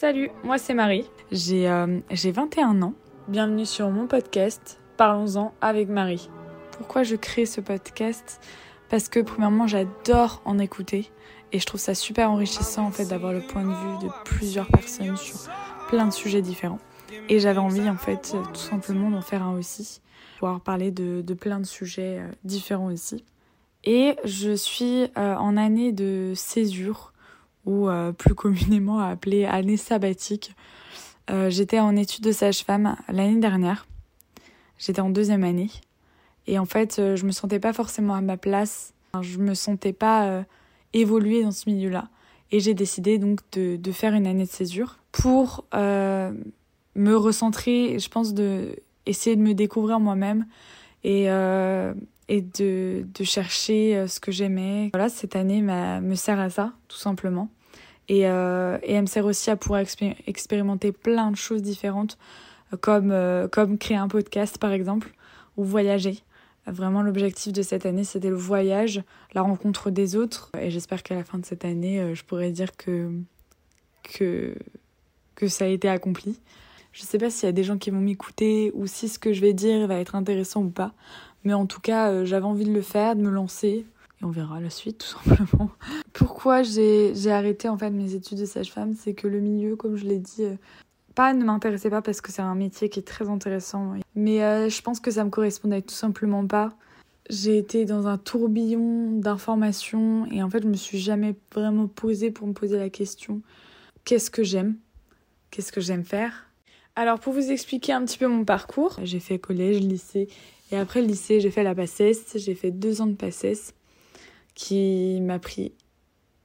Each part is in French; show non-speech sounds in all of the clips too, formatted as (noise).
Salut, moi c'est Marie. J'ai euh, j'ai 21 ans. Bienvenue sur mon podcast Parlons-en avec Marie. Pourquoi je crée ce podcast? Parce que premièrement, j'adore en écouter et je trouve ça super enrichissant en fait d'avoir le point de vue de plusieurs personnes sur plein de sujets différents. Et j'avais envie en fait tout simplement d'en faire un aussi, pouvoir parler de, de plein de sujets euh, différents aussi. Et je suis euh, en année de césure ou euh, plus communément appelée année sabbatique. Euh, j'étais en études de sage-femme l'année dernière. J'étais en deuxième année. Et en fait, euh, je me sentais pas forcément à ma place. Je me sentais pas évoluer dans ce milieu-là. Et j'ai décidé donc de, de, faire une année de césure pour me recentrer, je pense, de essayer de me découvrir moi-même et, et de, de chercher ce que j'aimais. Voilà, cette année me sert à ça, tout simplement. Et, euh, et elle me sert aussi à pouvoir expé expérimenter plein de choses différentes, comme, euh, comme créer un podcast par exemple, ou voyager. Vraiment, l'objectif de cette année, c'était le voyage, la rencontre des autres. Et j'espère qu'à la fin de cette année, euh, je pourrai dire que, que, que ça a été accompli. Je sais pas s'il y a des gens qui vont m'écouter ou si ce que je vais dire va être intéressant ou pas. Mais en tout cas, euh, j'avais envie de le faire, de me lancer et on verra la suite (laughs) tout simplement. Pourquoi j'ai arrêté en fait mes études de sage-femme, c'est que le milieu, comme je l'ai dit, euh, pas ne m'intéressait pas parce que c'est un métier qui est très intéressant, mais euh, je pense que ça me correspondait tout simplement pas. J'ai été dans un tourbillon d'informations et en fait je me suis jamais vraiment posée pour me poser la question qu'est-ce que j'aime, qu'est-ce que j'aime faire? Alors pour vous expliquer un petit peu mon parcours, j'ai fait collège, lycée et après le lycée j'ai fait la PACES, j'ai fait deux ans de PACES qui m'a pris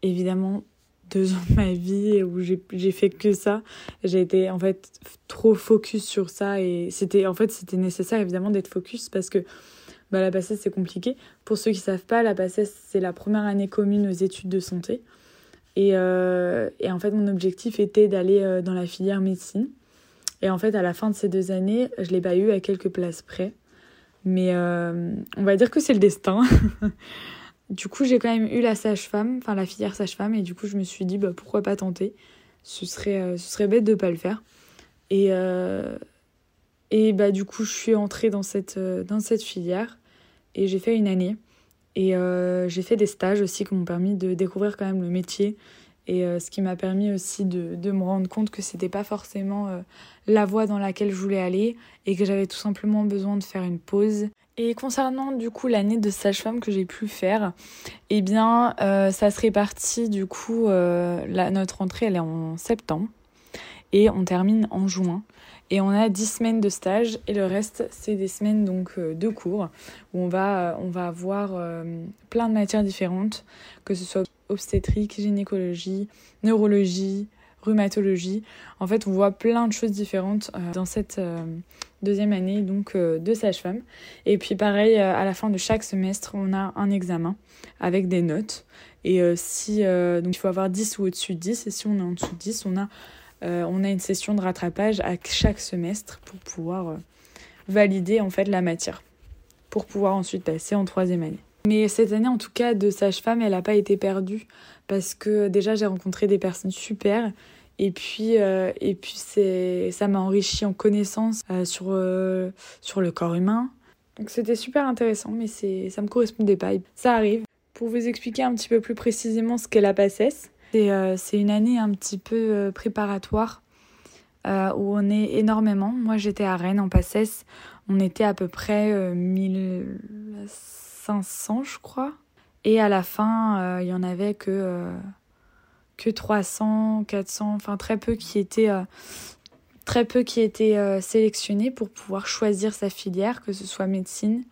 évidemment deux ans de ma vie où j'ai fait que ça. J'ai été en fait trop focus sur ça et c'était en fait c'était nécessaire évidemment d'être focus parce que bah, la PACES c'est compliqué. Pour ceux qui savent pas, la PACES c'est la première année commune aux études de santé. Et, euh, en fait mon objectif était d'aller euh, dans la filière médecine. Et en fait à la fin de ces deux années, je l'ai pas eu à quelques places près. Mais euh, on va dire que c'est le destin. (laughs) Du coup, j'ai quand même eu la sage-femme, enfin la filière sage-femme, et du coup, je me suis dit, bah, pourquoi pas tenter? Ce serait, euh, ce serait bête de pas le faire. Et, euh, bah, du coup, je suis entrée dans cette filière, et j'ai fait une année. Et j'ai fait des stages aussi qui m'ont permis de découvrir quand même le métier, et ce qui m'a permis aussi de, de, me rendre compte que c'était pas forcément la voie dans laquelle je voulais aller, et que j'avais tout simplement besoin de faire une pause et concernant du coup l'année de sage-femme que j'ai pu faire, eh bien euh, ça se répartit du coup, euh, la, notre entrée elle est en septembre et on termine en juin. Et on a 10 semaines de stage et le reste c'est des semaines donc euh, de cours où on va, on va avoir plein de matières différentes, que ce soit obstétrique, gynécologie, neurologie, rhumatologie. En fait, on voit plein de choses différentes euh, dans cette euh, deuxième année donc euh, de sage-femme. Et puis pareil, à la fin de chaque semestre, on a un examen avec des notes. Et si donc il faut avoir 10 ou au-dessus de 10 et si on est en dessous de 10, on a on a une session de rattrapage à chaque semestre pour pouvoir valider en fait la matière pour pouvoir ensuite passer en troisième année. Mais cette année, en tout cas, de sage-femme, elle n'a pas été perdue parce que déjà, j'ai rencontré des personnes super et puis, euh, et puis ça m'a enrichi en connaissances euh, sur, euh, sur le corps humain. Donc c'était super intéressant, mais c'est, ça me correspondait pas. Ça arrive. Pour vous expliquer un petit peu plus précisément ce qu'est la PACES, c'est, c'est une année un petit peu préparatoire où on est énormément. Moi j'étais à Rennes en PACES, on était à peu près 1500 je crois. Et à la fin, il y en avait que que 300, 400, enfin très peu qui étaient, euh, très peu qui étaient euh, sélectionnés pour pouvoir choisir sa filière, que ce soit médecine,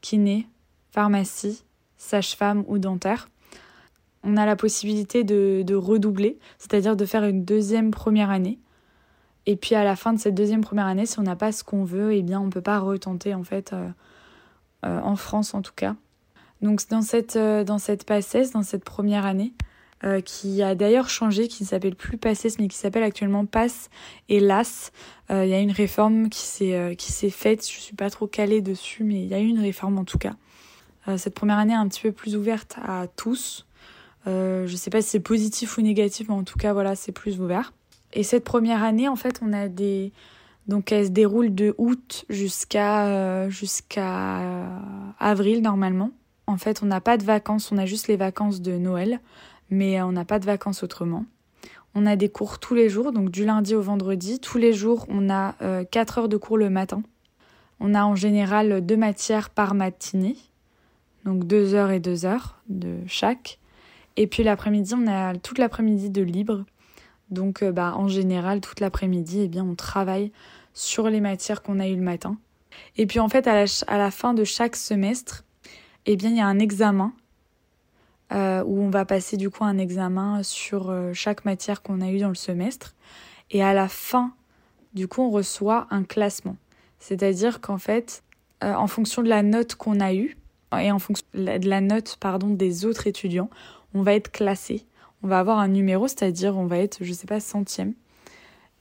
kiné, pharmacie, sage-femme ou dentaire. On a la possibilité de, de redoubler, c'est-à-dire de faire une deuxième première année. Et puis à la fin de cette deuxième première année, si on n'a pas ce qu'on veut, eh bien on ne peut pas retenter en fait, euh, en France en tout cas. Donc dans cette, dans cette PACES, dans cette première année, euh, qui a d'ailleurs changé, qui ne s'appelle plus PACES, mais qui s'appelle actuellement PASS et LAS. Euh, il y a une réforme qui s'est euh, s'est faite, je suis pas trop calée dessus, mais il y a eu une réforme en tout cas. cette première année est un petit peu plus ouverte à tous. je sais pas si c'est positif ou négatif, mais en tout cas voilà, c'est plus ouvert. Et cette première année, en fait, on a des. Donc, elle se déroule de août jusqu'à euh, euh, avril, normalement. En fait, on n'a pas de vacances, on a juste les vacances de Noël, mais on n'a pas de vacances autrement. On a des cours tous les jours, donc du lundi au vendredi. Tous les jours, on a 4 heures de cours le matin. On a en général deux matières par matinée, donc 2 heures et 2 heures de chaque. Et puis l'après-midi, on a toute l'après-midi de libre. Donc euh, bah, en général, toute l'après-midi, eh bien, on travaille sur les matières qu'on a eues le matin. Et puis en fait, à la, fin de chaque semestre, eh bien, il y a un examen euh, où on va passer du coup un examen sur euh, chaque matière qu'on a eue dans le semestre. Et à la fin, du coup, on reçoit un classement. C'est-à-dire qu'en fait, en fonction de la note qu'on a eue et en fonction de la note pardon, des autres étudiants, on va être classé. On va avoir un numéro, c'est-à-dire on va être, je sais pas, centième.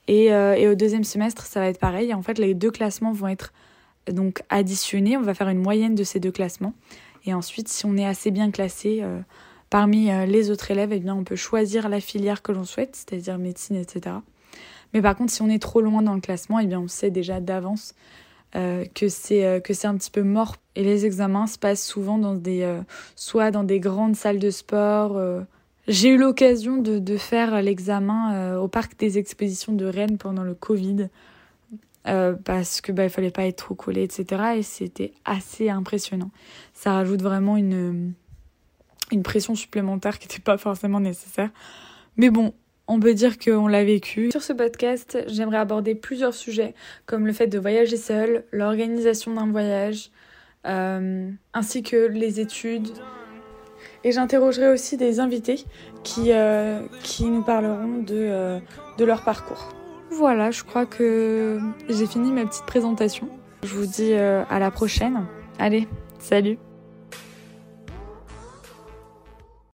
Et, euh, et, au deuxième semestre, ça va être pareil. En fait, les deux classements vont être donc additionnés. On va faire une moyenne de ces deux classements. Et ensuite, si on est assez bien classé euh, parmi euh, les autres élèves, eh bien, on peut choisir la filière que l'on souhaite, c'est-à-dire médecine, etc. Mais par contre, si on est trop loin dans le classement, eh bien, on sait déjà d'avance que c'est que c'est un petit peu mort. Et les examens se passent souvent dans des soit dans des grandes salles de sport j'ai eu l'occasion de, faire l'examen euh, au parc des expositions de Rennes pendant le Covid euh, parce que bah, il fallait pas être trop collé, etc. Et c'était assez impressionnant. Ça rajoute vraiment une, une pression supplémentaire qui n'était pas forcément nécessaire. Mais bon, on peut dire qu'on l'a vécu. Sur ce podcast, j'aimerais aborder plusieurs sujets comme le fait de voyager seul, l'organisation d'un voyage, euh, ainsi que les études, et j'interrogerai aussi des invités qui, euh, nous parleront de, euh, de leur parcours. Voilà, je crois que j'ai fini ma petite présentation. Je vous dis euh, à la prochaine. Allez, salut